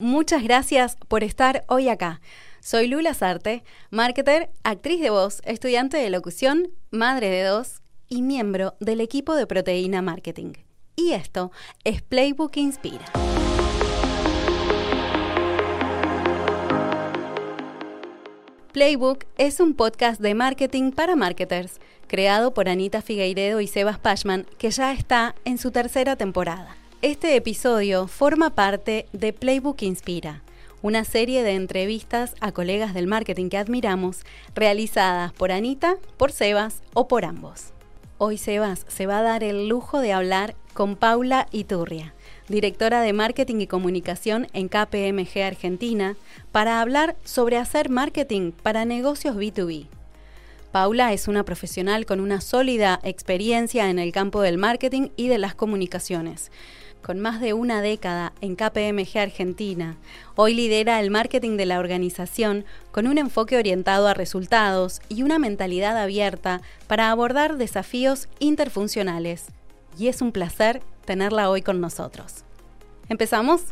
Muchas gracias por estar hoy acá. Soy Lula Sarte, marketer, actriz de voz, estudiante de locución, madre de dos y miembro del equipo de Proteína Marketing. Y esto es Playbook Inspira. Playbook es un podcast de marketing para marketers, creado por Anita Figueiredo y Sebas Pashman, que ya está en su tercera temporada. Este episodio forma parte de Playbook Inspira, una serie de entrevistas a colegas del marketing que admiramos, realizadas por Anita, por Sebas o por ambos. Hoy Sebas se va a dar el lujo de hablar con Paula Iturria, directora de Marketing y Comunicación en KPMG Argentina, para hablar sobre hacer marketing para negocios B2B. Paula es una profesional con una sólida experiencia en el campo del marketing y de las comunicaciones con más de una década en KPMG Argentina, hoy lidera el marketing de la organización con un enfoque orientado a resultados y una mentalidad abierta para abordar desafíos interfuncionales. Y es un placer tenerla hoy con nosotros. ¿Empezamos?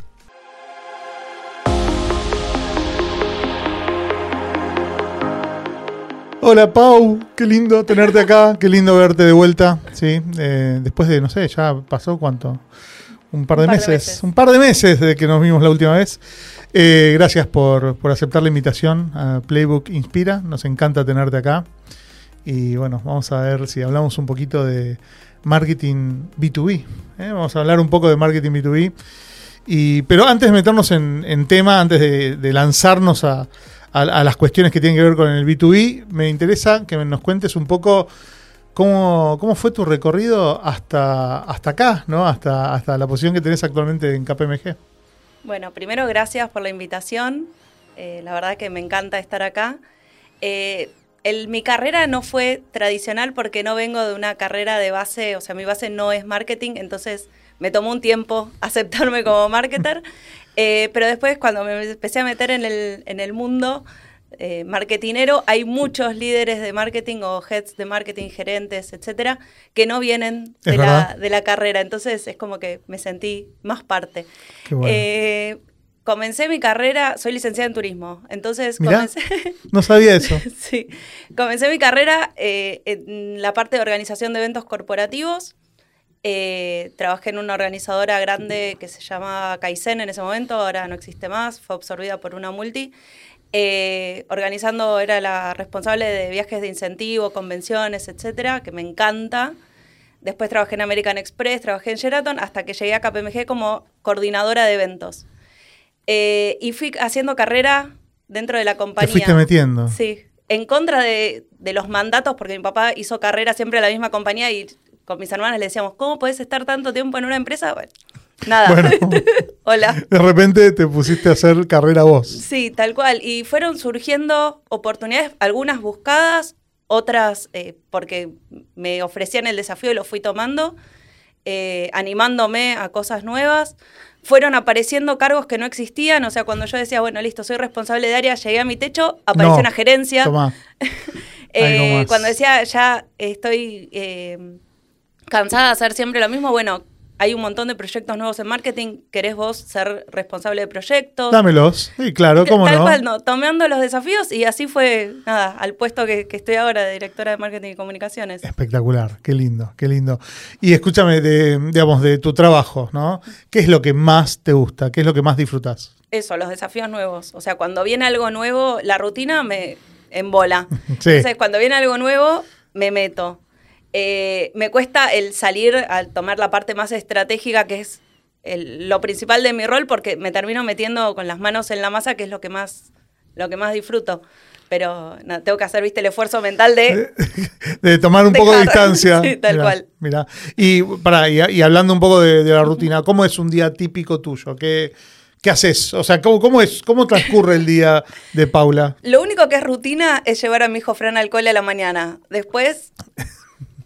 Hola Pau, qué lindo tenerte acá, qué lindo verte de vuelta. Sí, eh, después de, no sé, ya pasó cuánto, un par de, meses, un par de meses de que nos vimos la última vez. Eh, gracias por, aceptar la invitación a Playbook Inspira, nos encanta tenerte acá. Y bueno, vamos a ver si hablamos un poquito de marketing B2B. ¿eh? Vamos a hablar un poco de marketing B2B. Y, pero antes de meternos en, tema, antes de, lanzarnos a, a, las cuestiones que tienen que ver con el B2B, me interesa que nos cuentes un poco ¿Cómo, ¿Cómo, fue tu recorrido hasta, hasta acá, ¿no? hasta, hasta la posición que tenés actualmente en KPMG? Bueno, primero gracias por la invitación. Eh, la verdad que me encanta estar acá. Eh, mi carrera no fue tradicional porque no vengo de una carrera de base, o sea, mi base no es marketing, entonces me tomó un tiempo aceptarme como marketer. Eh, pero después cuando me empecé a meter en el, en el mundo, eh, marketinero, hay muchos líderes de marketing o heads de marketing, gerentes, etcétera, que no vienen de la, carrera. Entonces es como que me sentí más parte. Eh, comencé mi carrera, soy licenciada en turismo, entonces comencé... No sabía eso. sí, comencé mi carrera eh, en la parte de organización de eventos corporativos. trabajé en una organizadora grande que se llamaba Kaizen en ese momento, ahora no existe más, fue absorbida por una multi. Eh, organizando, era la responsable de viajes de incentivo, convenciones, etcétera, que me encanta. Después trabajé en American Express, trabajé en Sheraton, hasta que llegué a KPMG como coordinadora de eventos. Eh, y fui haciendo carrera dentro de la compañía. Te fuiste metiendo. Sí, en contra de, de, los mandatos, porque mi papá hizo carrera siempre en la misma compañía y con mis hermanas le decíamos, ¿cómo puedes estar tanto tiempo en una empresa? Bueno, Nada. Hola. De repente te pusiste a hacer carrera vos. Sí, tal cual. Y fueron surgiendo oportunidades, algunas buscadas, otras eh, porque me ofrecían el desafío y lo fui tomando, eh, animándome a cosas nuevas. Fueron apareciendo cargos que no existían, o sea, cuando yo decía, bueno, listo, soy responsable de área, llegué a mi techo, apareció una gerencia. Toma. Eh, cuando decía, ya estoy cansada de hacer siempre lo mismo, bueno, hay un montón de proyectos nuevos en marketing, querés vos ser responsable de proyectos. Dámelos, sí, claro, cómo Tal no. Cual, no, tomando los desafíos y así fue, nada, al puesto que, estoy ahora de directora de marketing y comunicaciones. Espectacular, qué lindo, qué lindo. Y escúchame, de, digamos, de tu trabajo, ¿no? ¿Qué es lo que más te gusta? ¿Qué es lo que más disfrutas? Eso, los desafíos nuevos. O sea, cuando viene algo nuevo, la rutina me embola. sí. Entonces, cuando viene algo nuevo, me meto. Eh, me cuesta el salir al tomar la parte más estratégica, que es lo principal de mi rol, porque me termino metiendo con las manos en la masa, que es lo que más, lo que más disfruto. Pero tengo que hacer, viste, el esfuerzo mental de... De, tomar un poco de distancia. sí, tal cual. Mira. Y, para, y, hablando un poco de, la rutina, ¿cómo es un día típico tuyo? ¿Qué, ¿Qué haces? O sea, ¿cómo, ¿cómo, es, ¿cómo transcurre el día de Paula? Lo único que es rutina es llevar a mi hijo Fran al cole a la mañana. Después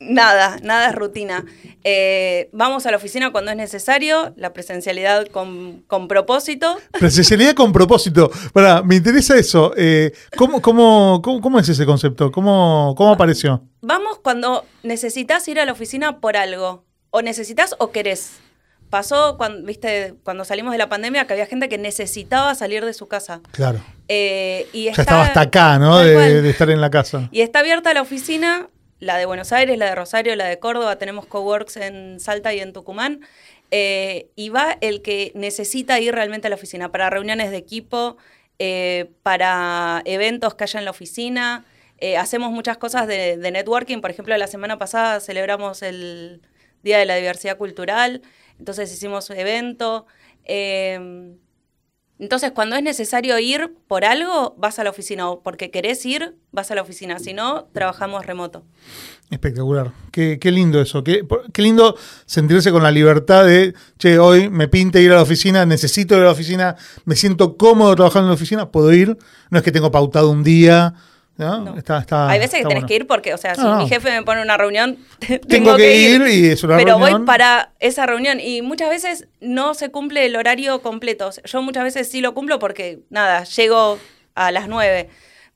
Nada, nada es rutina. Eh, vamos a la oficina cuando es necesario, la presencialidad con, propósito. Presencialidad con propósito. Para, me interesa eso. Eh, ¿cómo, cómo, cómo, es ese concepto? ¿Cómo, ¿Cómo apareció? Vamos cuando necesitas ir a la oficina por algo. O necesitas o querés. pasó cuando, viste, cuando salimos de la pandemia que había gente que necesitaba salir de su casa. Claro. Eh, y ya estaba hasta acá, ¿no? De, de, estar en la casa. Y está abierta la oficina, la de Buenos Aires, la de Rosario, la de Córdoba, tenemos coworks en Salta y en Tucumán. Eh, y va el que necesita ir realmente a la oficina para reuniones de equipo, eh, para eventos que haya en la oficina. Eh, hacemos muchas cosas de, networking. Por ejemplo, la semana pasada celebramos el Día de la Diversidad Cultural, entonces hicimos evento. Entonces, cuando es necesario ir por algo, vas a la oficina. O porque querés ir, vas a la oficina. Si no, trabajamos remoto. Espectacular. Qué, lindo eso. Qué, qué, lindo sentirse con la libertad de, che, hoy me pinta ir a la oficina, necesito ir a la oficina, me siento cómodo trabajando en la oficina, puedo ir. No es que tengo pautado un día. ¿No? Hay veces que tenés que ir porque, o sea, si mi jefe me pone una reunión, tengo, que, ir, y es una Pero voy para esa reunión y muchas veces no se cumple el horario completo. Yo muchas veces sí lo cumplo porque, nada, llego a las nueve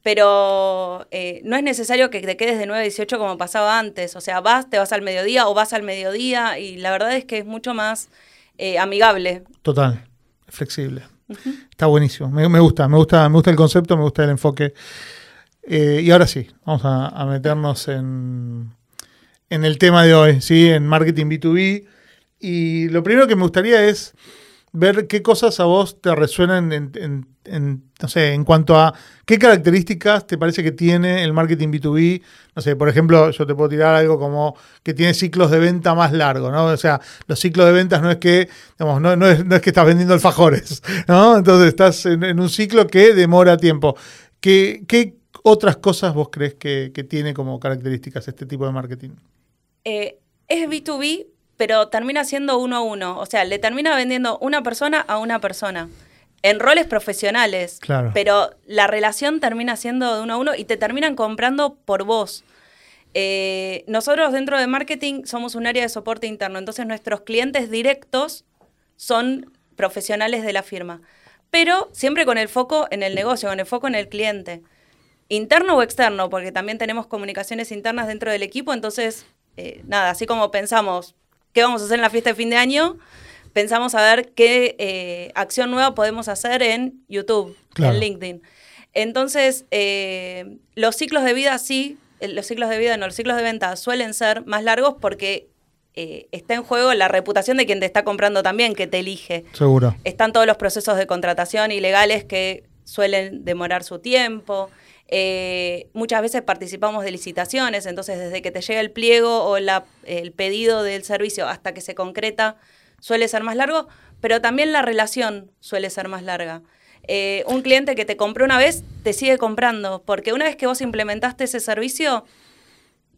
pero eh, no es necesario que te quedes de 9 a 18 como pasaba antes. O sea, vas, te vas al mediodía o vas al mediodía y la verdad es que es mucho más eh, amigable. Total, flexible. Está buenísimo. Me, gusta, me gusta, me gusta el concepto, me gusta el enfoque. Eh, y ahora sí, vamos a, meternos en, en, el tema de hoy, ¿sí? en marketing B2B. Y lo primero que me gustaría es ver qué cosas a vos te resuenan en, no sé, en cuanto a qué características te parece que tiene el marketing B2B. No sé, por ejemplo, yo te puedo tirar algo como que tiene ciclos de venta más largos, ¿no? O sea, los ciclos de ventas no es que, digamos, no, no, es, que estás vendiendo alfajores, ¿no? Entonces estás en, un ciclo que demora tiempo. ¿Qué, ¿Qué, otras cosas vos crees que, tiene como características este tipo de marketing? Eh, es B2B, pero termina siendo uno a uno. O sea, le termina vendiendo una persona a una persona. En roles profesionales. Claro. Pero la relación termina siendo de uno a uno y te terminan comprando por vos. Eh, nosotros dentro de marketing somos un área de soporte interno, entonces nuestros clientes directos son profesionales de la firma, pero siempre con el foco en el negocio, con el foco en el cliente, interno o externo, porque también tenemos comunicaciones internas dentro del equipo, entonces, eh, nada, así como pensamos, qué vamos a hacer en la fiesta de fin de año, pensamos a ver qué eh, acción nueva podemos hacer en YouTube, en LinkedIn. Entonces, eh, los ciclos de vida sí, los ciclos de vida no, los ciclos de venta suelen ser más largos porque está en juego la reputación de quien te está comprando también, que te elige. Seguro. Están todos los procesos de contratación ilegales que suelen demorar su tiempo. Eh, muchas veces participamos de licitaciones, entonces desde que te llega el pliego o el pedido del servicio hasta que se concreta suele ser más largo, pero también la relación suele ser más larga. Eh, un cliente que te compró una vez te sigue comprando, porque una vez que vos implementaste ese servicio,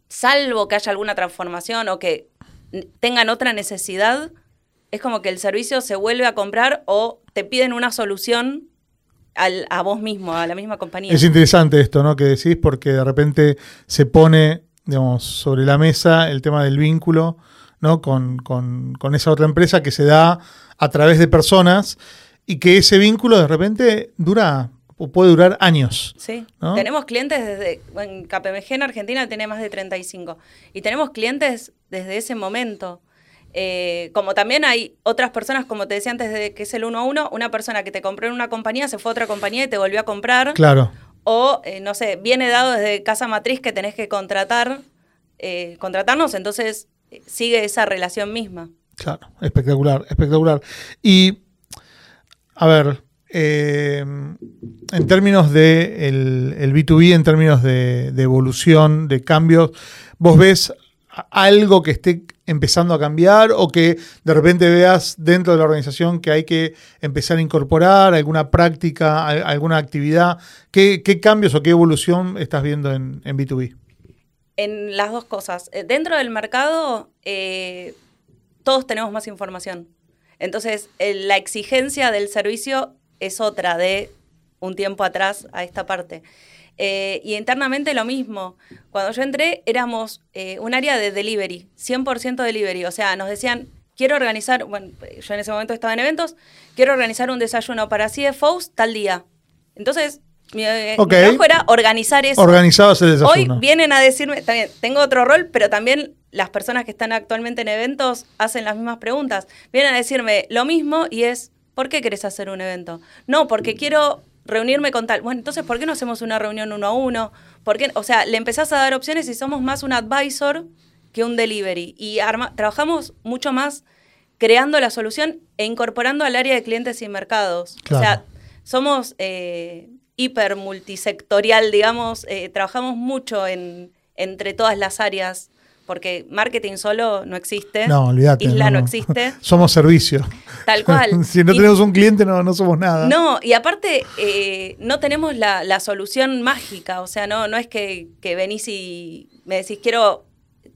salvo que haya alguna transformación o que tengan otra necesidad, es como que el servicio se vuelve a comprar o te piden una solución a vos mismo, a la misma compañía. Es interesante esto, ¿no? Que decís, porque de repente se pone, digamos, sobre la mesa el tema del vínculo, ¿no? Con, esa otra empresa que se da a través de personas y que ese vínculo de repente dura o puede durar años. Sí, tenemos clientes desde, en KPMG en Argentina tiene más de 35 y tenemos clientes desde ese momento. Eh, como también hay otras personas, como te decía antes de que es el uno a uno, una persona que te compró en una compañía, se fue a otra compañía y te volvió a comprar. Claro. O, eh, no sé, viene dado desde casa matriz que tenés que contratar, eh, contratarnos, entonces sigue esa relación misma. Claro, espectacular, espectacular. Y, a ver, en términos de el, B2B, en términos de, de evolución, de cambios, ¿vos ves algo que esté empezando a cambiar o que de repente veas dentro de la organización que hay que empezar a incorporar alguna práctica, alguna actividad? ¿Qué, cambios o qué evolución estás viendo en, B2B? En las dos cosas. Eh, dentro del mercado, eh, todos tenemos más información. Entonces, la exigencia del servicio es otra de un tiempo atrás a esta parte. Eh, y internamente lo mismo. Cuando yo entré éramos eh, un área de delivery, 100% delivery. O sea, nos decían, quiero organizar, bueno, yo en ese momento estaba en eventos, quiero organizar un desayuno para CFOs tal día. Entonces, mi, eh, trabajo era organizar eso. Organizabas el desayuno. Hoy vienen a decirme, también, tengo otro rol, pero también las personas que están actualmente en eventos hacen las mismas preguntas. Vienen a decirme lo mismo y es, ¿por qué querés hacer un evento? No, porque quiero reunirme con tal. Bueno, entonces, ¿por qué no hacemos una reunión uno a uno? ¿Por O sea, le empezás a dar opciones y somos más un advisor que un delivery. Y trabajamos mucho más creando la solución e incorporando al área de clientes y mercados. O sea, somos eh, hiper multisectorial, digamos, eh, trabajamos mucho en, entre todas las áreas porque marketing solo no existe. No, olvídate. Isla no, existe. somos servicio. Tal cual. si no tenemos un cliente, no, no somos nada. No, y aparte, eh, no tenemos la, solución mágica. O sea, no, no es que, venís y me decís, quiero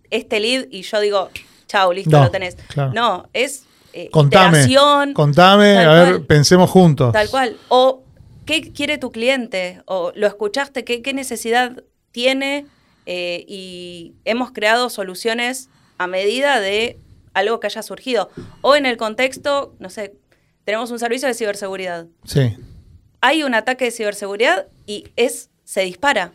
este lead, y yo digo, chao, listo, lo tenés. No, es eh, contame, Contame, a ver, pensemos juntos. Tal cual. O, ¿qué quiere tu cliente? O, ¿lo escuchaste? ¿Qué, qué necesidad tiene? Eh, y hemos creado soluciones a medida de algo que haya surgido. O en el contexto, no sé, tenemos un servicio de ciberseguridad. Sí. Hay un ataque de ciberseguridad y es se dispara.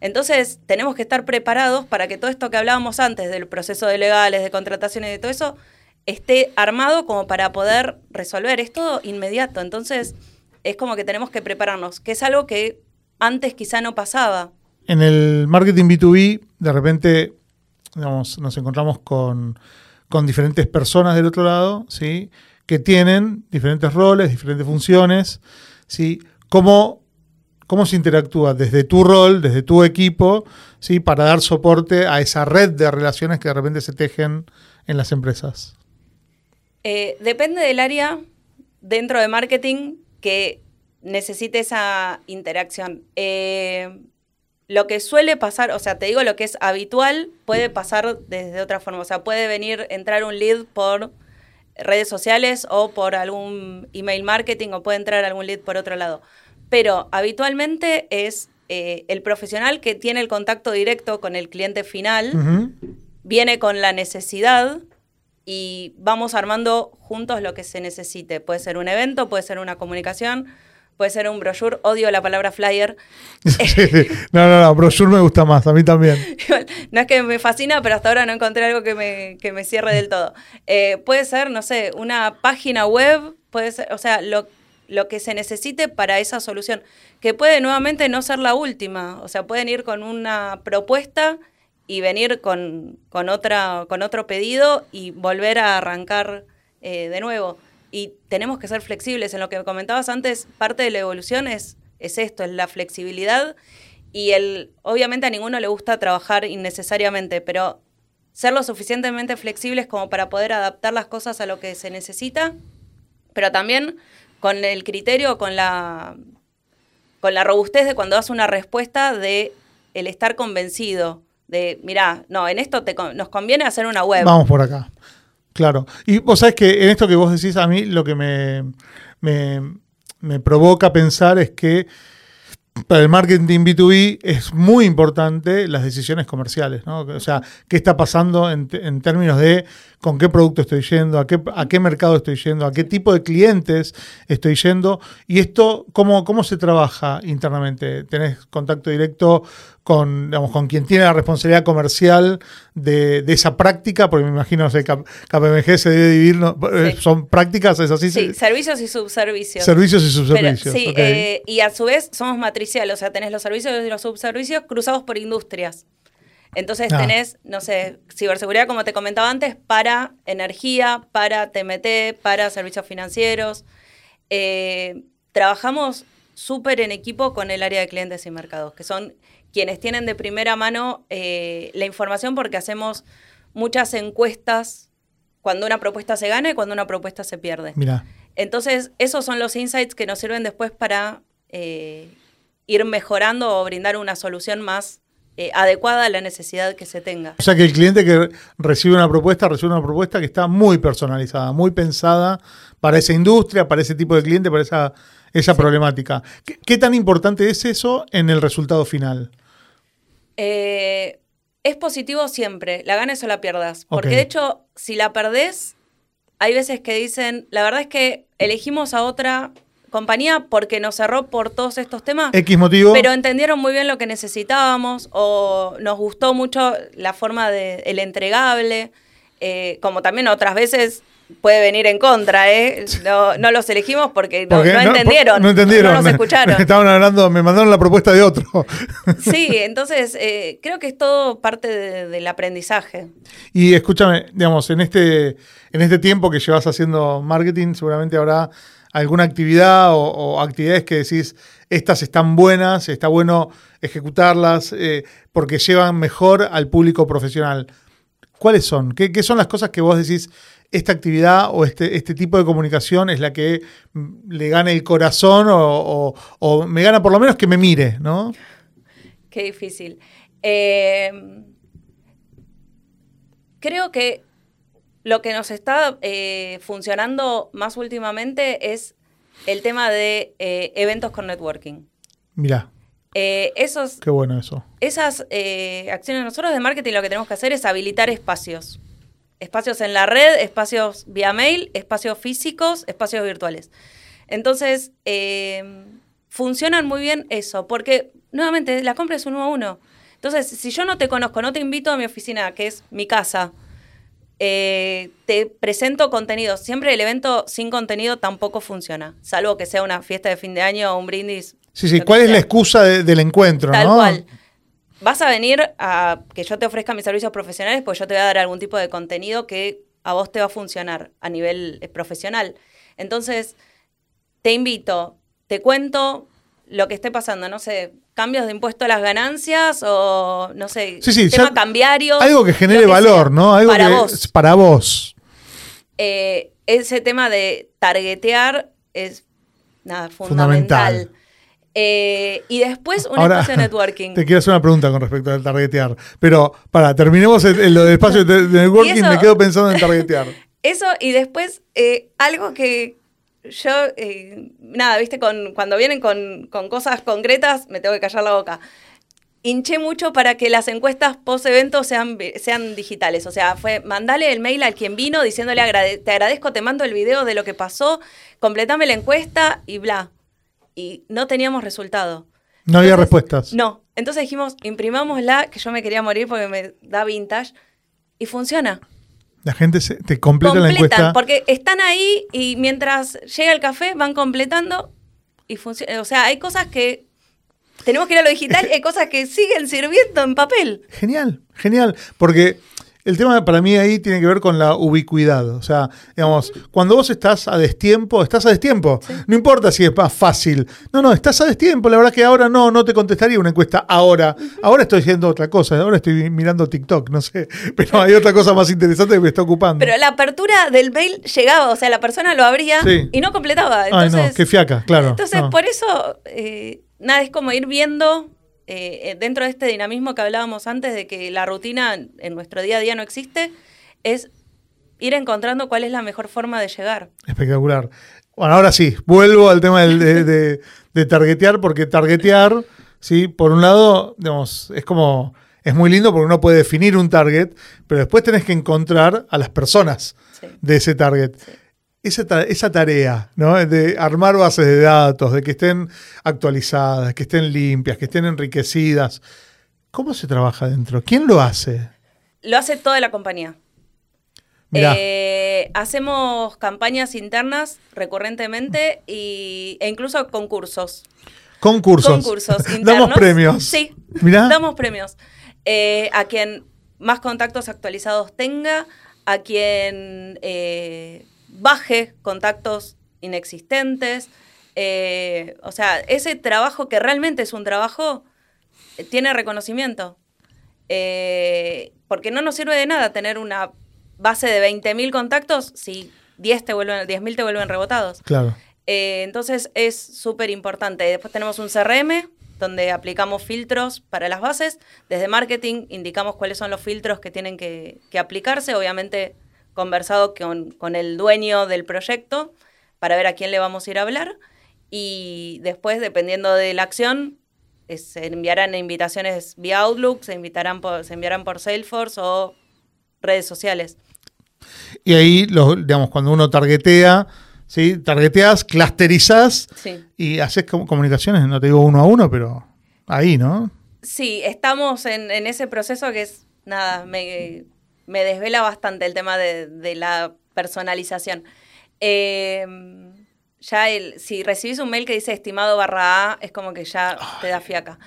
Entonces, tenemos que estar preparados para que todo esto que hablábamos antes del proceso de legales, de contrataciones y de todo eso, esté armado como para poder resolver. Es todo inmediato. Entonces, es como que tenemos que prepararnos, que es algo que antes quizá no pasaba en el marketing B2B, de repente nos encontramos con, diferentes personas del otro lado, ¿sí? que tienen diferentes roles, diferentes funciones. ¿sí? ¿Cómo, ¿Cómo se interactúa desde tu rol, desde tu equipo, ¿sí? para dar soporte a esa red de relaciones que de repente se tejen en las empresas? Eh, depende del área dentro de marketing que necesite esa interacción. Eh, lo que suele pasar, o sea, te digo lo que es habitual, puede pasar desde otra forma. O sea, puede venir, entrar un lead por redes sociales o por algún email marketing o puede entrar algún lead por otro lado. Pero habitualmente es eh, el profesional que tiene el contacto directo con el cliente final, viene con la necesidad y vamos armando juntos lo que se necesite. Puede ser un evento, puede ser una comunicación, puede ser un brochure, odio la palabra flyer. no, no, no, brochure me gusta más, a mí también. no es que me fascina, pero hasta ahora no encontré algo que me, que me cierre del todo. Eh, puede ser, no sé, una página web, puede ser, o sea, lo, lo que se necesite para esa solución, que puede nuevamente no ser la última, o sea, pueden ir con una propuesta y venir con, con, otra, con otro pedido y volver a arrancar eh, de nuevo y tenemos que ser flexibles. En lo que comentabas antes, parte de la evolución es, es esto, es la flexibilidad y el, obviamente a ninguno le gusta trabajar innecesariamente, pero ser lo suficientemente flexibles como para poder adaptar las cosas a lo que se necesita, pero también con el criterio, con la, con la robustez de cuando das una respuesta de el estar convencido de, mira, no, en esto te, nos conviene hacer una web. Vamos por acá. Claro. Y vos sabés que en esto que vos decís, a mí lo que me, me, provoca pensar es que para el marketing B2B es muy importante las decisiones comerciales, ¿no? O sea, qué está pasando en, términos de con qué producto estoy yendo, a qué, a qué mercado estoy yendo, a qué tipo de clientes estoy yendo. Y esto, ¿cómo, cómo se trabaja internamente? ¿Tenés contacto directo con, digamos, con quien tiene la responsabilidad comercial de, esa práctica? Porque me imagino, no sé, KPMG se debe dividir, eh, ¿son prácticas? ¿Es así? Sí, servicios y subservicios. Servicios y subservicios. sí, eh, y a su vez somos matriciales, o sea, tenés los servicios y los subservicios cruzados por industrias. Entonces ah. tenés, no sé, ciberseguridad, como te comentaba antes, para energía, para TMT, para servicios financieros. Eh, trabajamos súper en equipo con el área de clientes y mercados, que son quienes tienen de primera mano eh, la información porque hacemos muchas encuestas cuando una propuesta se gana y cuando una propuesta se pierde. Mira. Entonces, esos son los insights que nos sirven después para eh, ir mejorando o brindar una solución más eh, adecuada a la necesidad que se tenga. O sea que el cliente que recibe una propuesta, recibe una propuesta que está muy personalizada, muy pensada para esa industria, para ese tipo de cliente, para esa, esa problemática. ¿Qué, tan importante es eso en el resultado final? Eh, es positivo siempre, la ganes o la pierdas. Porque de hecho, si la perdés, hay veces que dicen, la verdad es que elegimos a otra compañía porque nos cerró por todos estos temas. X motivo. Pero entendieron muy bien lo que necesitábamos o nos gustó mucho la forma del el entregable. Eh, como también otras veces puede venir en contra, ¿eh? No, no los elegimos porque no, entendieron. No entendieron. No nos escucharon. estaban hablando, me mandaron la propuesta de otro. Sí, entonces eh, creo que es todo parte del aprendizaje. Y escúchame, digamos, en este, en este tiempo que llevas haciendo marketing, seguramente habrá alguna actividad o, actividades que decís, estas están buenas, está bueno ejecutarlas eh, porque llevan mejor al público profesional. ¿Cuáles son? ¿Qué, ¿Qué, son las cosas que vos decís, esta actividad o este, este tipo de comunicación es la que le gana el corazón o, me gana por lo menos que me mire, ¿no? Qué difícil. Eh, creo que lo que nos está eh, funcionando más últimamente es el tema de eh, eventos con networking. Mira. esos, Qué bueno eso. Esas acciones, nosotros de marketing lo que tenemos que hacer es habilitar espacios espacios en la red, espacios vía mail, espacios físicos, espacios virtuales. Entonces, eh, funcionan muy bien eso, porque nuevamente la compra es uno a uno. Entonces, si yo no te conozco, no te invito a mi oficina, que es mi casa, eh, te presento contenido. Siempre el evento sin contenido tampoco funciona, salvo que sea una fiesta de fin de año o un brindis. Sí, sí, ¿cuál es la excusa del encuentro? Tal cual vas a venir a que yo te ofrezca mis servicios profesionales, pues yo te voy a dar algún tipo de contenido que a vos te va a funcionar a nivel eh, profesional. Entonces, te invito, te cuento lo que esté pasando, no sé, cambios de impuesto a las ganancias o, no sé, tema cambiario. Algo que genere valor, ¿no? Algo para vos. para vos. Eh, ese tema de targetear es nada, fundamental. Eh, y después un espacio de networking. Te quiero hacer una pregunta con respecto al targetear. Pero para, terminemos el, lo del espacio de networking, me quedo pensando en targetear. Eso, y después eh, algo que yo, eh, nada, viste, con, cuando vienen con, cosas concretas, me tengo que callar la boca. Hinché mucho para que las encuestas post-evento sean, sean digitales. O sea, fue mandale el mail al quien vino diciéndole te agradezco, te mando el video de lo que pasó, completame la encuesta y bla y no teníamos resultado. No había respuestas. No. Entonces dijimos, imprimámosla, que yo me quería morir porque me da vintage, y funciona. La gente se, te completa la encuesta. Porque están ahí y mientras llega el café van completando y funciona. O sea, hay cosas que tenemos que ir a lo digital y hay cosas que siguen sirviendo en papel. Genial, genial. Porque el tema para mí ahí tiene que ver con la ubicuidad. O sea, digamos, cuando vos estás a destiempo, estás a destiempo. No importa si es más fácil. No, no, estás a destiempo. La verdad que ahora no, no te contestaría una encuesta ahora. Ahora estoy haciendo otra cosa. Ahora estoy mirando TikTok, no sé. Pero hay otra cosa más interesante que me está ocupando. Pero la apertura del mail llegaba. O sea, la persona lo abría y no completaba. Entonces, Ay, no, qué fiaca, claro. Entonces, por eso, eh, nada, es como ir viendo eh, eh, dentro de este dinamismo que hablábamos antes de que la rutina en nuestro día a día no existe, es ir encontrando cuál es la mejor forma de llegar. Espectacular. Bueno, ahora sí, vuelvo al tema de, de, targetear, porque targetear, sí, por un lado, digamos, es como, es muy lindo porque uno puede definir un target, pero después tenés que encontrar a las personas de ese target esa, tarea, ¿no? De armar bases de datos, de que estén actualizadas, que estén limpias, que estén enriquecidas. ¿Cómo se trabaja dentro? ¿Quién lo hace? Lo hace toda la compañía. Eh, hacemos campañas internas recurrentemente y, e incluso concursos. Concursos. Concursos internos. Damos premios. Sí, damos premios. Eh, a quien más contactos actualizados tenga, a quien eh, baje contactos inexistentes. Eh, o sea, ese trabajo que realmente es un trabajo, eh, tiene reconocimiento. Eh, porque no nos sirve de nada tener una base de 20.000 contactos si 10 te vuelven, 10.000 te vuelven rebotados. Claro. entonces es súper importante. Después tenemos un CRM donde aplicamos filtros para las bases. Desde marketing indicamos cuáles son los filtros que tienen que, que aplicarse. Obviamente conversado con, el dueño del proyecto para ver a quién le vamos a ir a hablar y después, dependiendo de la acción, se enviarán invitaciones vía Outlook, se, invitarán por, se enviarán por Salesforce o redes sociales. Y ahí, digamos, cuando uno targetea, ¿sí? Targeteás, clusterizás y haces comunicaciones, no te digo uno a uno, pero ahí, ¿no? Sí, estamos en, ese proceso que es, nada, me, desvela bastante el tema de, la personalización. Em, ya el, si recibís un mail que dice estimado barra A, es como que ya te da fiaca.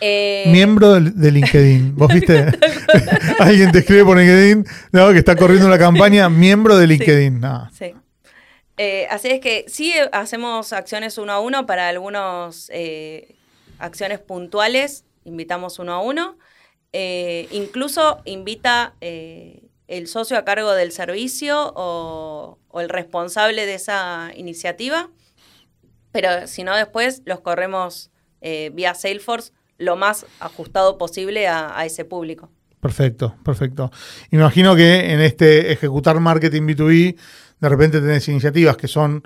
Eh, Miembro de, LinkedIn. ¿Vos viste? Alguien te escribe por LinkedIn, no, que está corriendo una campaña, miembro de LinkedIn. Sí. Eh, así es que sí hacemos acciones uno a uno para algunas eh, acciones puntuales invitamos uno a uno. Eh, incluso invita eh, el socio a cargo del servicio o, el responsable de esa iniciativa, pero si no después los corremos eh, vía Salesforce lo más ajustado posible a, a ese público. Perfecto, perfecto. Imagino que en este ejecutar marketing B2B, de repente tenés iniciativas que son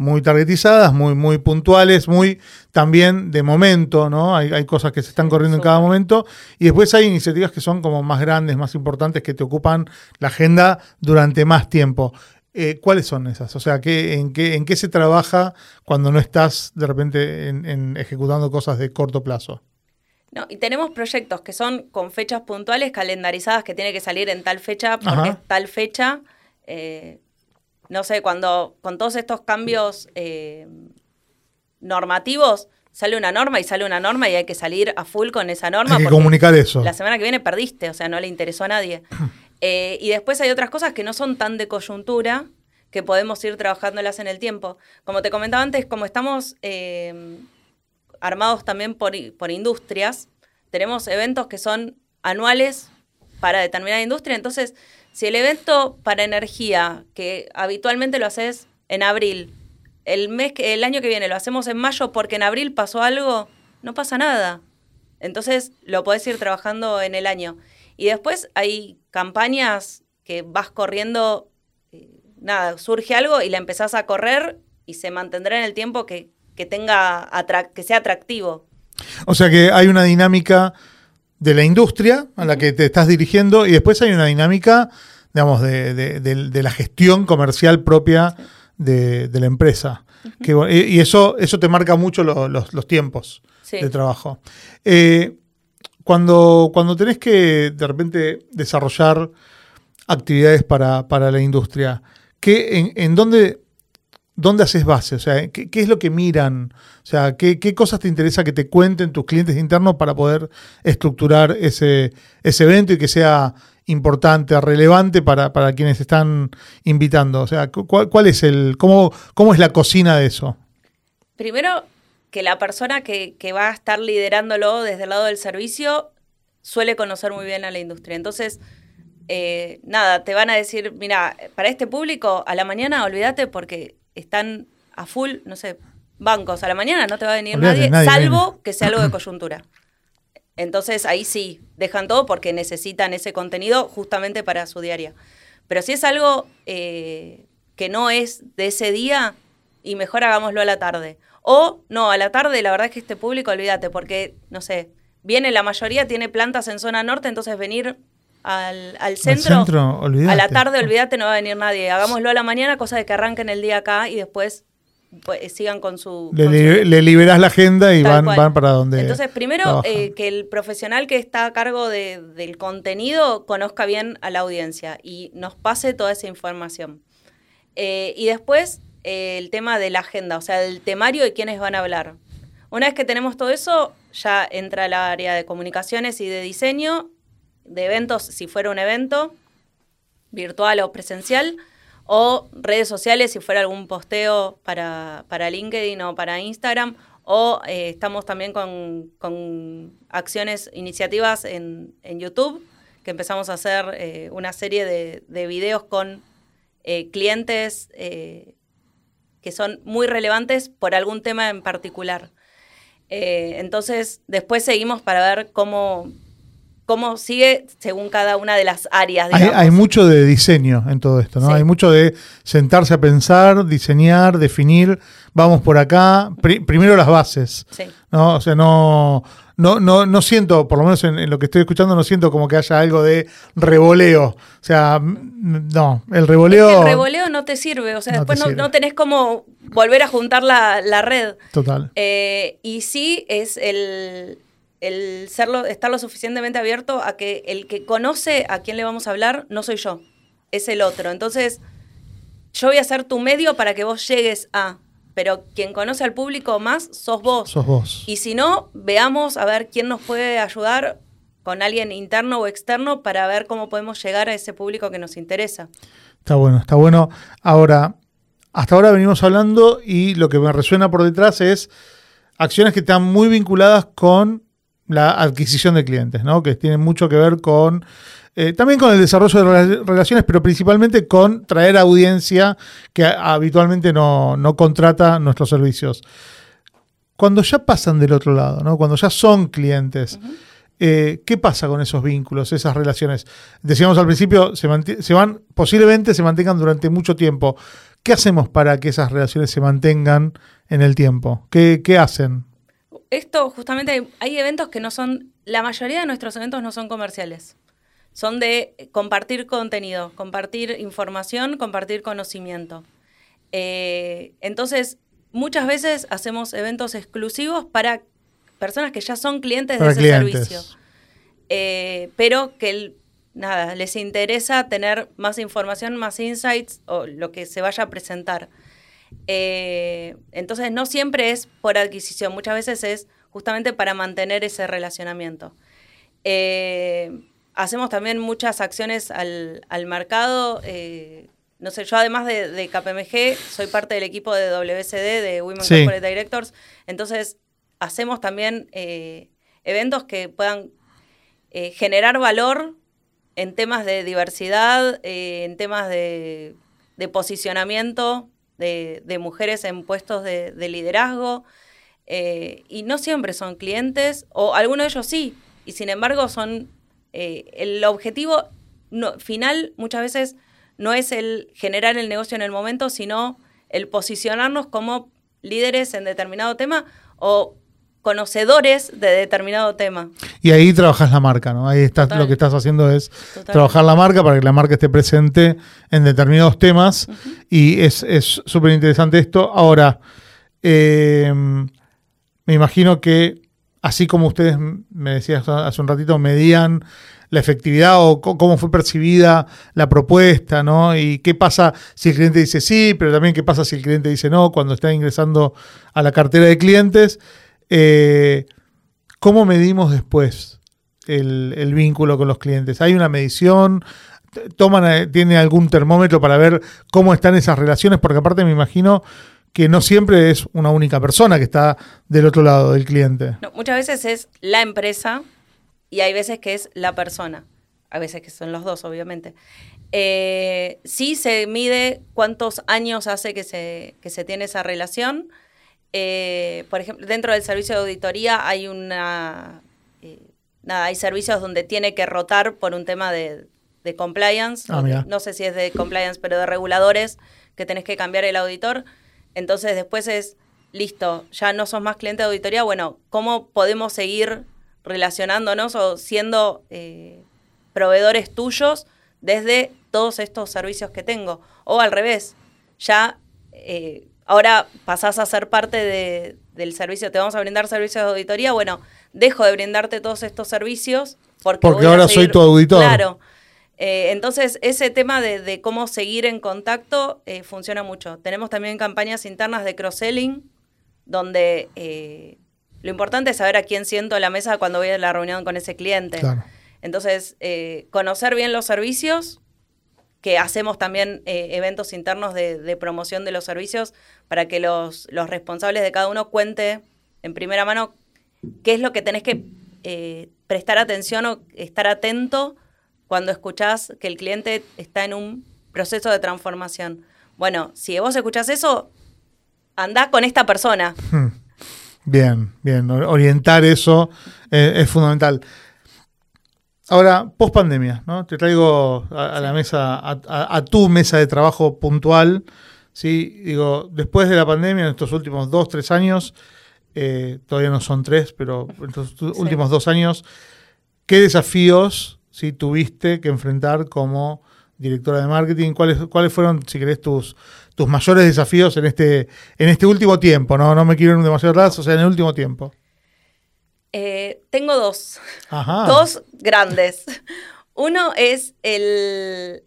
muy targetizadas, muy, muy puntuales, muy también de momento, ¿no? Hay, hay cosas que se están corriendo en cada momento. Y después hay iniciativas que son como más grandes, más importantes, que te ocupan la agenda durante más tiempo. Eh, ¿Cuáles son esas? O sea, ¿qué, en, qué, ¿en qué se trabaja cuando no estás de repente en, ejecutando cosas de corto plazo? No, y tenemos proyectos que son con fechas puntuales, calendarizadas, que tiene que salir en tal fecha, porque es tal fecha. Eh, no sé, cuando con todos estos cambios eh, normativos, sale una norma y sale una norma y hay que salir a full con esa norma. Hay que comunicar eso. La semana que viene perdiste, o sea, no le interesó a nadie. Eh, y después hay otras cosas que no son tan de coyuntura, que podemos ir trabajándolas en el tiempo. Como te comentaba antes, como estamos eh, armados también por, por industrias, tenemos eventos que son anuales para determinada industria, entonces si el evento para energía, que habitualmente lo haces en abril, el, mes el año que viene lo hacemos en mayo porque en abril pasó algo, no pasa nada. Entonces lo podés ir trabajando en el año. Y después hay campañas que vas corriendo, eh, nada, surge algo y la empezás a correr y se mantendrá en el tiempo que, que tenga que sea atractivo. O sea que hay una dinámica de la industria a la que te estás dirigiendo y después hay una dinámica, digamos, de, la gestión comercial propia de, la empresa. y eso, eso te marca mucho los, tiempos de trabajo. Eh, cuando, cuando tenés que de repente desarrollar actividades para, la industria, ¿qué, en, en dónde ¿dónde haces base? O sea, ¿qué, es lo que miran? O sea, ¿qué, cosas te interesa que te cuenten tus clientes internos para poder estructurar ese, evento y que sea importante, relevante para, para quienes están invitando? O sea, ¿cuál, es el, cómo, cómo es la cocina de eso? Primero, que la persona que, va a estar liderándolo desde el lado del servicio suele conocer muy bien a la industria. Entonces, eh, nada, te van a decir, mira, para este público, a la mañana olvídate porque están a full, no sé, bancos a la mañana, no te va a venir nadie, salvo que sea algo de coyuntura. Entonces ahí sí, dejan todo porque necesitan ese contenido justamente para su diaria. Pero si es algo eh, que no es de ese día, y mejor hagámoslo a la tarde. O no, a la tarde la verdad es que este público, olvídate, porque, no sé, viene la mayoría, tiene plantas en zona norte, entonces venir al, centro, a la tarde, olvídate, no va a venir nadie. Hagámoslo a la mañana, cosa de que arranquen el día acá y después pues, sigan con su... Le, liberas la agenda y van, van para donde... Entonces, primero, eh, que el profesional que está a cargo del contenido conozca bien a la audiencia y nos pase toda esa información. Eh, y después, eh, el tema de la agenda, o sea, el temario de quiénes van a hablar. Una vez que tenemos todo eso, ya entra el área de comunicaciones y de diseño de eventos, si fuera un evento virtual o presencial, o redes sociales, si fuera algún posteo para, para LinkedIn o para Instagram, o eh, estamos también con, acciones, iniciativas en, YouTube, que empezamos a hacer eh, una serie de, de videos con eh, clientes que son muy relevantes por algún tema en particular. entonces, después seguimos para ver cómo cómo sigue según cada una de las áreas. Hay, mucho de diseño en todo esto, ¿no? Hay mucho de sentarse a pensar, diseñar, definir, vamos por acá, primero las bases, ¿no? O sea, no, no, no, no siento, por lo menos en, lo que estoy escuchando, no siento como que haya algo de revoleo. O sea, no, el revoleo... el revoleo no te sirve, o sea, después no, tenés como volver a juntar la, red. Total. Eh, y sí es el, el serlo, estar lo suficientemente abierto a que el que conoce a quién le vamos a hablar no soy yo, es el otro. Entonces, yo voy a ser tu medio para que vos llegues a pero quien conoce al público más sos vos. Sos vos. Y si no, veamos a ver quién nos puede ayudar con alguien interno o externo para ver cómo podemos llegar a ese público que nos interesa. Está bueno, está bueno. Ahora, hasta ahora venimos hablando y lo que me resuena por detrás es acciones que están muy vinculadas con la adquisición de clientes, ¿no? Que tienen mucho que ver con eh, también con el desarrollo de relaciones, pero principalmente con traer audiencia que habitualmente no, contrata nuestros servicios. Cuando ya pasan del otro lado, ¿no? cuando ya son clientes, eh, ¿qué pasa con esos vínculos, esas relaciones? Decíamos al principio, se, se van, posiblemente se mantengan durante mucho tiempo. ¿Qué hacemos para que esas relaciones se mantengan en el tiempo? ¿Qué, qué hacen? Esto justamente hay eventos que no son, la mayoría de nuestros eventos no son comerciales son de compartir contenido, compartir información, compartir conocimiento. Eh, entonces, muchas veces hacemos eventos exclusivos para personas que ya son clientes de ese servicio. Eh, pero que nada, les interesa tener más información, más insights o lo que se vaya a presentar. Eh, entonces, no siempre es por adquisición, muchas veces es justamente para mantener ese relacionamiento. Hacemos también muchas acciones al, mercado. Eh, no sé, yo además de, KPMG, soy parte del equipo de WCD, de Women Corporate Directors. Entonces, hacemos también eh, eventos que puedan eh, generar valor en temas de diversidad, en temas de, posicionamiento de, mujeres en puestos de, liderazgo. y no siempre son clientes, o algunos de ellos sí, y sin embargo son eh, el objetivo final muchas veces no es el generar el negocio en el momento, sino el posicionarnos como líderes en determinado tema o conocedores de determinado tema. Y ahí trabajas la marca, ¿no? Ahí estás, lo que estás haciendo es trabajar la marca para que la marca esté presente en determinados temas. Y es súper interesante esto. Ahora, eh, me imagino que así como ustedes me decías hace un ratito, medían la efectividad o cómo fue percibida la propuesta, ¿no? Y qué pasa si el cliente dice sí, pero también qué pasa si el cliente dice no cuando está ingresando a la cartera de clientes. Eh, ¿Cómo medimos después el, vínculo con los clientes? ¿Hay una medición? ¿Toman, eh, ¿Tiene algún termómetro para ver cómo están esas relaciones? Porque aparte me imagino que no siempre es una única persona que está del otro lado del cliente. muchas veces es la empresa y hay veces que es la persona. A veces que son los dos, obviamente. Eh, sí se mide cuántos años hace que se, que se tiene esa relación. Eh, por ejemplo, dentro del servicio de auditoría hay una... Eh, nada, hay servicios donde tiene que rotar por un tema de, compliance. Ah, no sé si es de compliance, pero de reguladores, que tenés que cambiar el auditor. Entonces después es, listo, ya no sos más cliente de auditoría, bueno, ¿cómo podemos seguir relacionándonos o siendo eh, proveedores tuyos desde todos estos servicios que tengo? O al revés, ya eh, ahora pasás a ser parte del servicio, te vamos a brindar servicios de auditoría, bueno, dejo de brindarte todos estos servicios porque, ahora soy tu auditor. Claro. Eh, entonces, ese tema de, cómo seguir en contacto eh, funciona mucho. Tenemos también campañas internas de cross-selling, donde eh, lo importante es saber a quién siento en la mesa cuando voy a la reunión con ese cliente. Entonces, conocer bien los servicios, que hacemos también eventos internos de, promoción de los servicios para que los, los responsables de cada uno cuente en primera mano qué es lo que tenés que prestar atención o estar atento cuando escuchás que el cliente está en un proceso de transformación. Bueno, si vos escuchás eso, anda con esta persona. Hmm. Bien, bien. Orientar eso eh, es fundamental. Ahora, post pandemia, ¿no? Te traigo a, la mesa, a, tu mesa de trabajo puntual. ¿Sí? Digo, después de la pandemia, en estos últimos dos, tres años, eh, todavía no son tres, pero en los últimos dos años, ¿qué desafíos ¿sí? tuviste que enfrentar como directora de marketing? ¿Cuáles, cuáles fueron, si querés, tus, tus mayores desafíos en este, en este último tiempo? No, no me quiero ir demasiado atrás, o sea, en el último tiempo. Eh, tengo dos. Dos grandes. Uno es el,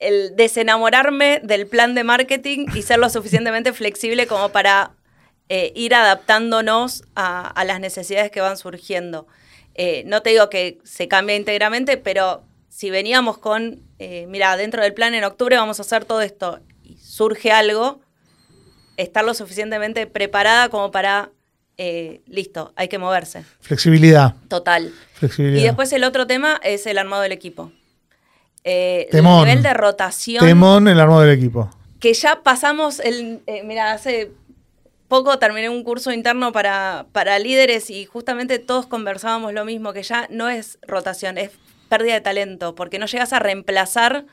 el desenamorarme del plan de marketing y ser lo suficientemente flexible como para eh, ir adaptándonos a, las necesidades que van surgiendo. Eh, no te digo que se cambie íntegramente, pero si veníamos con, eh, mira, dentro del plan en octubre vamos a hacer todo esto y surge algo, estar lo suficientemente preparada como para, listo, hay que moverse. Flexibilidad. Total. Flexibilidad. Y después el otro tema es el armado del equipo. El nivel de rotación. Temón el armado del equipo. Que ya pasamos el. mira, hace poco terminé un curso interno para, para líderes y justamente todos conversábamos lo mismo, que ya no es rotación, es pérdida de talento, porque no llegas a reemplazar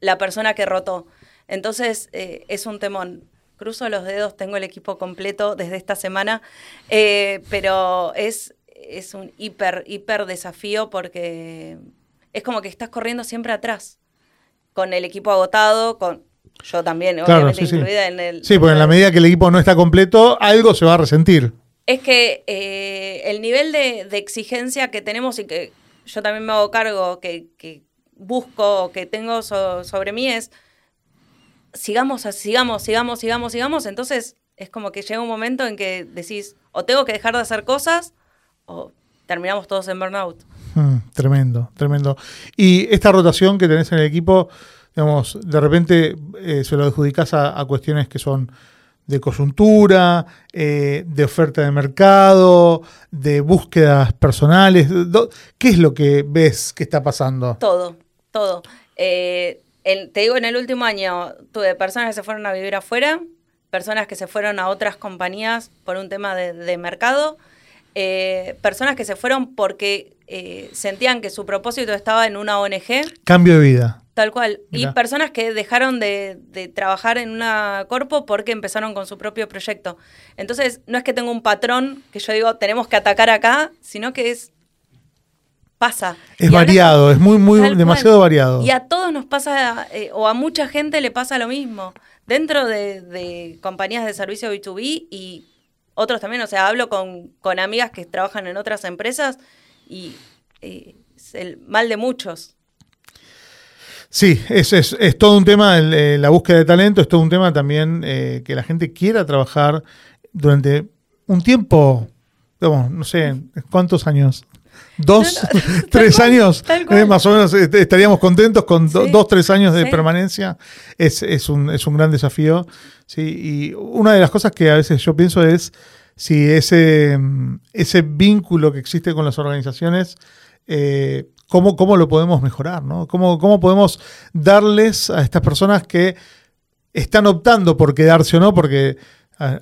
la persona que rotó. Entonces eh, es un temón. Cruzo los dedos, tengo el equipo completo desde esta semana, eh, pero es, es un hiper, hiper desafío porque es como que estás corriendo siempre atrás, con el equipo agotado, con yo también, obviamente incluida en el... Sí, porque en la medida que el equipo no está completo, algo se va a resentir. Es que eh, el nivel de, exigencia que tenemos y que yo también me hago cargo, que, que busco, que tengo sobre mí es, sigamos, sigamos, sigamos, sigamos, sigamos. Entonces es como que llega un momento en que decís, o tengo que dejar de hacer cosas, o terminamos todos en burnout. Hmm, tremendo, tremendo. Y esta rotación que tenés en el equipo digamos, de repente eh, se lo adjudicas a, cuestiones que son de coyuntura, eh, de oferta de mercado, de búsquedas personales. ¿Qué es lo que ves que está pasando? Todo, todo. Eh, te digo, en el último año tuve personas que se fueron a vivir afuera, personas que se fueron a otras compañías por un tema de, mercado, personas que se fueron porque sentían que su propósito estaba en una ONG. Cambio de vida. Tal cual. Y personas que dejaron de, trabajar en una corpo porque empezaron con su propio proyecto. Entonces, no es que tenga un patrón que yo digo, tenemos que atacar acá, sino que es pasa. Es variado, es muy, muy, demasiado variado. Y a todos nos pasa, eh, o a mucha gente le pasa lo mismo. Dentro de, compañías de servicio B2B y otros también, o sea, hablo con, con amigas que trabajan en otras empresas y es el mal de muchos. Sí, es, es, es todo un tema, eh, la búsqueda de talento, es todo un tema también eh, que la gente quiera trabajar durante un tiempo, no sé, ¿cuántos años? ¿Dos? ¿Tres años? Eh, más o menos estaríamos contentos con dos, tres años de permanencia. Es, es, un, es un gran desafío. ¿sí? Y una de las cosas que a veces yo pienso es si ese, ese vínculo que existe con las organizaciones eh, cómo, lo podemos mejorar, ¿no? ¿Cómo, ¿Cómo podemos darles a estas personas que están optando por quedarse o no, porque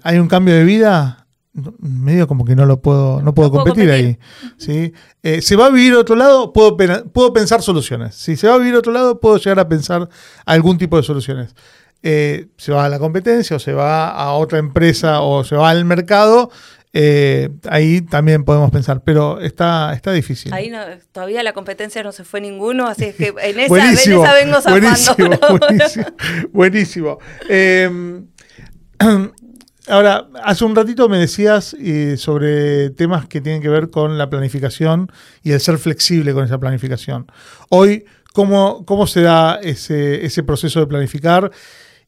hay un cambio de vida, medio como que no lo puedo, no puedo competir, ahí. ¿sí? Eh, ¿Se va a vivir a otro lado? Puedo, puedo pensar soluciones. Si se va a vivir a otro lado, puedo llegar a pensar algún tipo de soluciones. Eh, se va a la competencia o se va a otra empresa o se va al mercado, eh, ahí también podemos pensar, pero está, está difícil. Ahí todavía la competencia no se fue ninguno, así es que en esa, vengo zapando. Buenísimo, buenísimo. ahora, hace un ratito me decías eh, sobre temas que tienen que ver con la planificación y el ser flexible con esa planificación. Hoy, ¿cómo, cómo se da ese, ese proceso de planificar?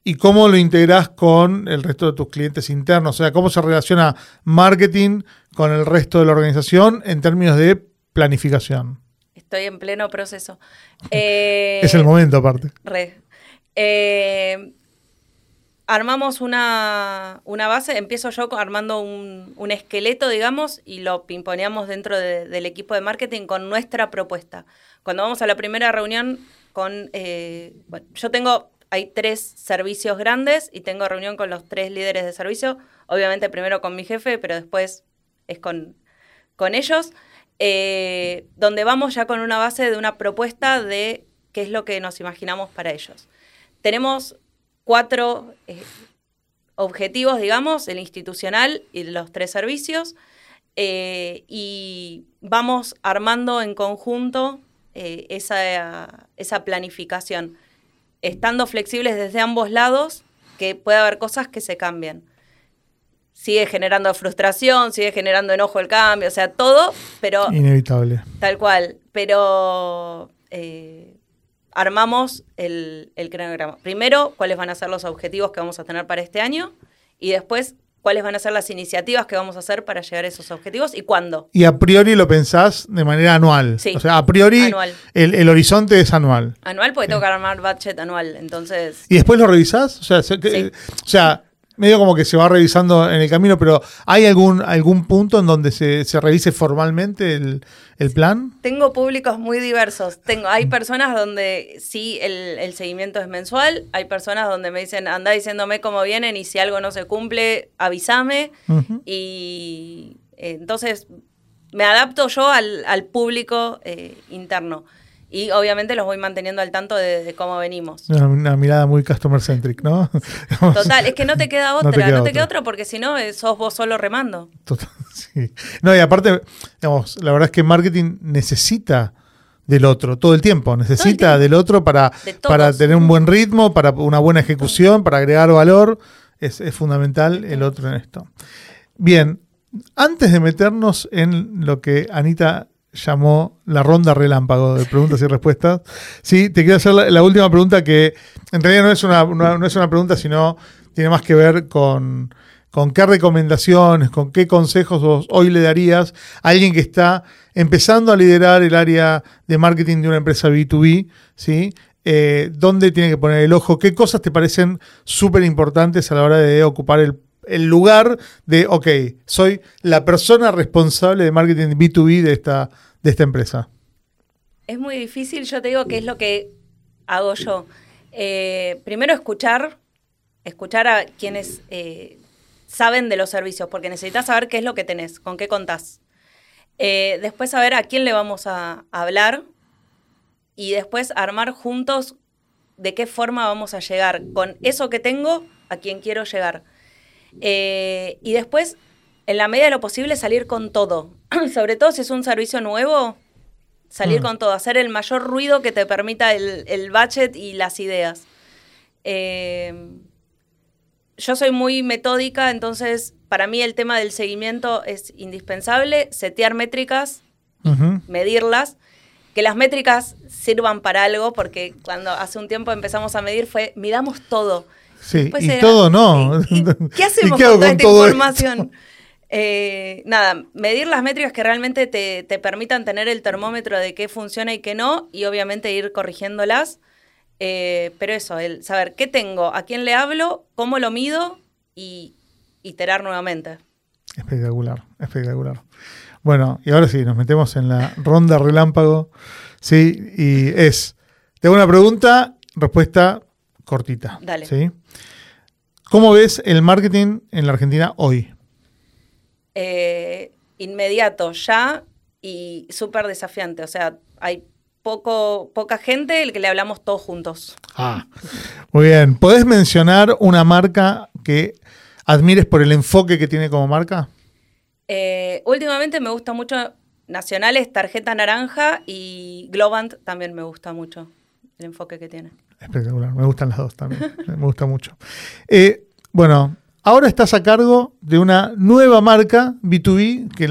y cómo lo integras con el resto de tus clientes internos. O sea, cómo se relaciona marketing con el resto de la organización en términos de planificación. Estoy en pleno proceso. es el momento aparte. Eh, armamos una, base, empiezo yo armando un, esqueleto, digamos, y lo pimponeamos dentro del equipo de marketing con nuestra propuesta. Cuando vamos a la primera reunión con... Eh, yo tengo hay tres servicios grandes y tengo reunión con los tres líderes de servicio. Obviamente primero con mi jefe, pero después es con, con ellos. Eh, donde vamos ya con una base de una propuesta de qué es lo que nos imaginamos para ellos. Tenemos cuatro eh, objetivos, digamos, el institucional y los tres servicios, eh, y vamos armando en conjunto eh, esa, esa planificación, estando flexibles desde ambos lados, que puede haber cosas que se cambian sigue generando frustración, sigue generando enojo el cambio, o sea, todo, pero... Inevitable. Tal cual, pero eh, armamos el, el cronograma. Primero, cuáles van a ser los objetivos que vamos a tener para este año y después cuáles van a ser las iniciativas que vamos a hacer para llegar a esos objetivos y cuándo. Y a priori lo pensás de manera anual. Sí. O sea, a priori El, horizonte es anual. Anual porque tengo que armar budget anual, entonces... ¿Y después lo revisás? O sea, o sea medio como que se va revisando en el camino, pero ¿hay algún, algún punto en donde se, revise formalmente el, plan? Tengo públicos muy diversos. Tengo, hay personas donde sí el, seguimiento es mensual, hay personas donde me dicen, anda diciéndome cómo vienen y si algo no se cumple, avísame. Y entonces me adapto yo al, público eh, interno y obviamente los voy manteniendo al tanto de, cómo venimos. Una, mirada muy customer centric, ¿no? Total, es que no te queda otra, no te queda, otra. porque si no eh, sos vos solo remando. Total, sí. No, y aparte, digamos, la verdad es que marketing necesita del otro todo el tiempo, necesita del otro para, para tener un buen ritmo, para una buena ejecución, para agregar valor. Es, es fundamental el otro en esto. Bien, antes de meternos en lo que Anita llamó la ronda relámpago de preguntas y respuestas. Sí, te quiero hacer la, última pregunta que en realidad no es, una, no, es una pregunta, sino tiene más que ver con, con qué recomendaciones, con qué consejos vos hoy le darías a alguien que está empezando a liderar el área de marketing de una empresa B2B, ¿sí? Eh, ¿Dónde tiene que poner el ojo? ¿Qué cosas te parecen súper importantes a la hora de ocupar el el lugar de, ok, soy la persona responsable de marketing B2B de esta, de esta empresa? Es muy difícil, yo te digo que es lo que hago yo. Eh, primero escuchar, escuchar a quienes eh, saben de los servicios, porque necesitas saber qué es lo que tenés, con qué contás. Eh, después saber a quién le vamos a hablar y después armar juntos de qué forma vamos a llegar con eso que tengo a quien quiero llegar. Eh, y después, en la medida de lo posible, salir con todo. Sobre todo si es un servicio nuevo, salir mm. con todo, hacer el mayor ruido que te permita el, el budget y las ideas. Eh, yo soy muy metódica, entonces para mí el tema del seguimiento es indispensable, setear métricas, medirlas, que las métricas sirvan para algo, porque cuando hace un tiempo empezamos a medir fue, midamos todo. Sí, y todo no. ¿Qué hacemos con toda esta información? Eh, nada, medir las métricas que realmente te, permitan tener el termómetro de qué funciona y qué no, y obviamente ir corrigiéndolas. Eh, pero eso, el saber qué tengo, a quién le hablo, cómo lo mido y iterar nuevamente. Espectacular, espectacular. Bueno, y ahora sí, nos metemos en la ronda relámpago. Sí, y es, tengo una pregunta, respuesta cortita. Dale. ¿sí? ¿Cómo ves el marketing en la Argentina hoy? Eh, inmediato, ya y súper desafiante. O sea, hay poco, poca gente el que le hablamos todos juntos. Ah, muy bien. ¿Podés mencionar una marca que admires por el enfoque que tiene como marca? Eh, últimamente me gusta mucho Nacionales, Tarjeta Naranja y Globant también me gusta mucho el enfoque que tiene. Espectacular, me gustan las dos también, me gusta mucho. Eh, bueno, ahora estás a cargo de una nueva marca B2B que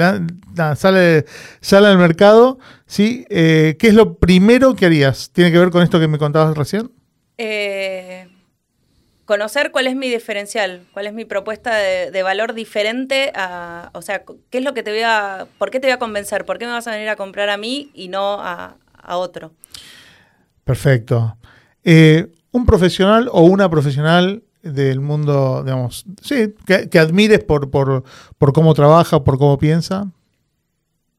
sale, sale al mercado. ¿sí? Eh, ¿Qué es lo primero que harías? ¿Tiene que ver con esto que me contabas recién? Eh, conocer cuál es mi diferencial, cuál es mi propuesta de, valor diferente a, o sea, qué es lo que te voy a, por qué te voy a convencer, por qué me vas a venir a comprar a mí y no a, a otro. Perfecto. Eh, un profesional o una profesional del mundo, digamos, sí, que, admires por, por, cómo trabaja, por cómo piensa?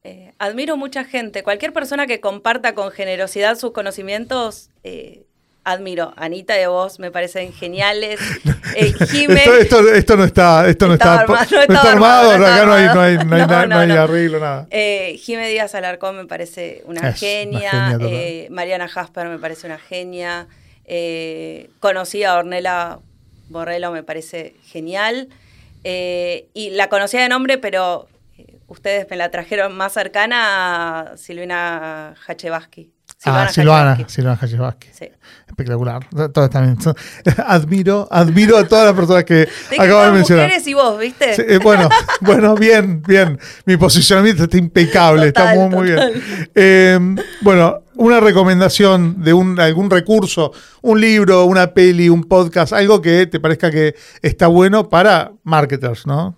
Eh, admiro mucha gente. Cualquier persona que comparta con generosidad sus conocimientos, eh, admiro. Anita de vos me parecen geniales. esto, no está, esto no está, armado, acá no hay, no hay, arreglo, nada. Eh, Jime Díaz Alarcón me parece una genia. Eh, Mariana Jasper me parece una genia. Eh, conocí a Ornella Borrello me parece genial. Eh, y la conocía de nombre, pero eh, ustedes me la trajeron más cercana a Silvina Hachevaski. Ah, Silvana, Silvana Hachevaski. Sí. Espectacular. Todas también. Admiro, admiro a todas las personas que acabo de mencionar. mujeres y vos, ¿viste? Eh, bueno, bueno, bien, bien. Mi posicionamiento está impecable, está muy, muy bien. bueno, una recomendación de un, algún recurso, un libro, una peli, un podcast, algo que te parezca que está bueno para marketers, ¿no?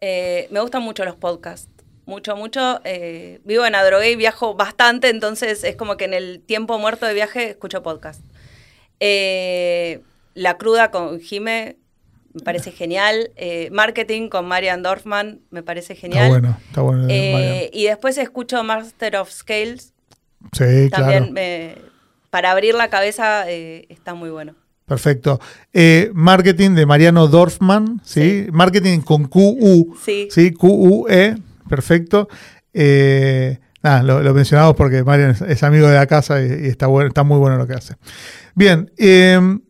Eh, me gustan mucho los podcasts. Mucho, mucho. Eh, vivo en Adrogué y viajo bastante, entonces es como que en el tiempo muerto de viaje escucho podcast. Eh, La cruda con Jime me parece genial. marketing con Marian Dorfman me parece genial. Está bueno, está bueno. y después escucho Master of Scales Sí, También para abrir la cabeza eh, está muy bueno. Perfecto. Eh, marketing de Mariano Dorfman, ¿sí? Marketing con QU. Sí. ¿sí? QUE, perfecto. Eh, lo, mencionamos porque Mariano es, amigo de la casa y, está, bueno, está muy bueno lo que hace. Bien, em,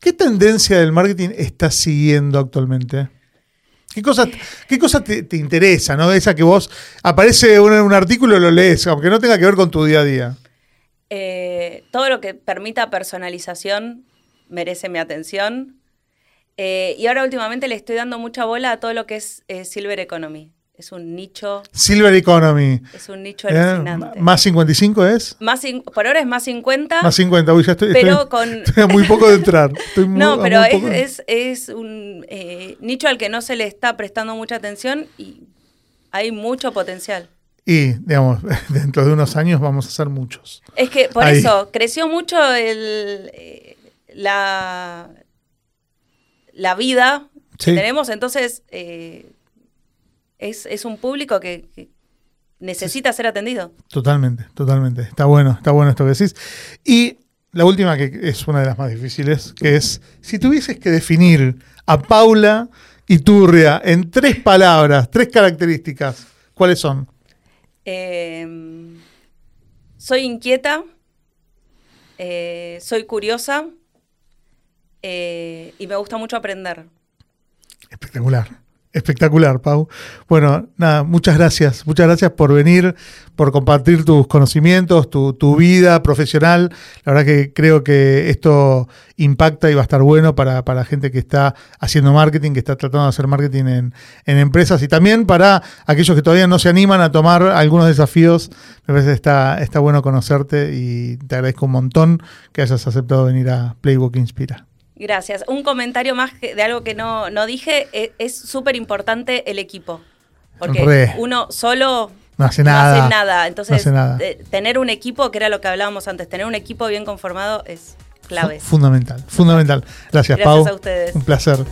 ¿qué tendencia del marketing estás siguiendo actualmente? ¿Qué cosa, qué te, interesa, no? Esa que vos aparece un, un artículo y lo lees, aunque no tenga que ver con tu día a día. Eh, todo lo que permita personalización merece mi atención. Eh, y ahora últimamente le estoy dando mucha bola a todo lo que es Silver Economy. Es un nicho. Silver Economy. Es un nicho alucinante. ¿Más 55 es? Más por ahora es más 50. Más 50, uy, ya estoy, pero con... muy poco de entrar. no, pero es, es, un eh, nicho al que no se le está prestando mucha atención y hay mucho potencial. Y, digamos, dentro de unos años vamos a ser muchos. Es que por eso creció mucho el, eh, la, la vida que tenemos, entonces eh, es, un público que, necesita ser atendido. Totalmente, totalmente. Está bueno, está bueno esto que decís. Y la última, que es una de las más difíciles, que es, si tuvieses que definir a Paula Iturria en tres palabras, tres características, ¿cuáles son? Em, soy inquieta, eh, soy curiosa eh, y me gusta mucho aprender. Espectacular. Espectacular, Pau. Bueno, nada, muchas gracias. Muchas gracias por venir, por compartir tus conocimientos, tu, vida profesional. La verdad que creo que esto impacta y va a estar bueno para, para gente que está haciendo marketing, que está tratando de hacer marketing en, en, empresas y también para aquellos que todavía no se animan a tomar algunos desafíos. Me parece que está, está bueno conocerte y te agradezco un montón que hayas aceptado venir a Playbook Inspira. Gracias. Un comentario más de algo que no, no dije, e, es súper importante el equipo. Porque uno solo no hace nada. nada. Entonces, tener un equipo, que era lo que hablábamos antes, tener un equipo bien conformado es clave. Fundamental, fundamental. Gracias, Gracias Pau. a ustedes. Un placer.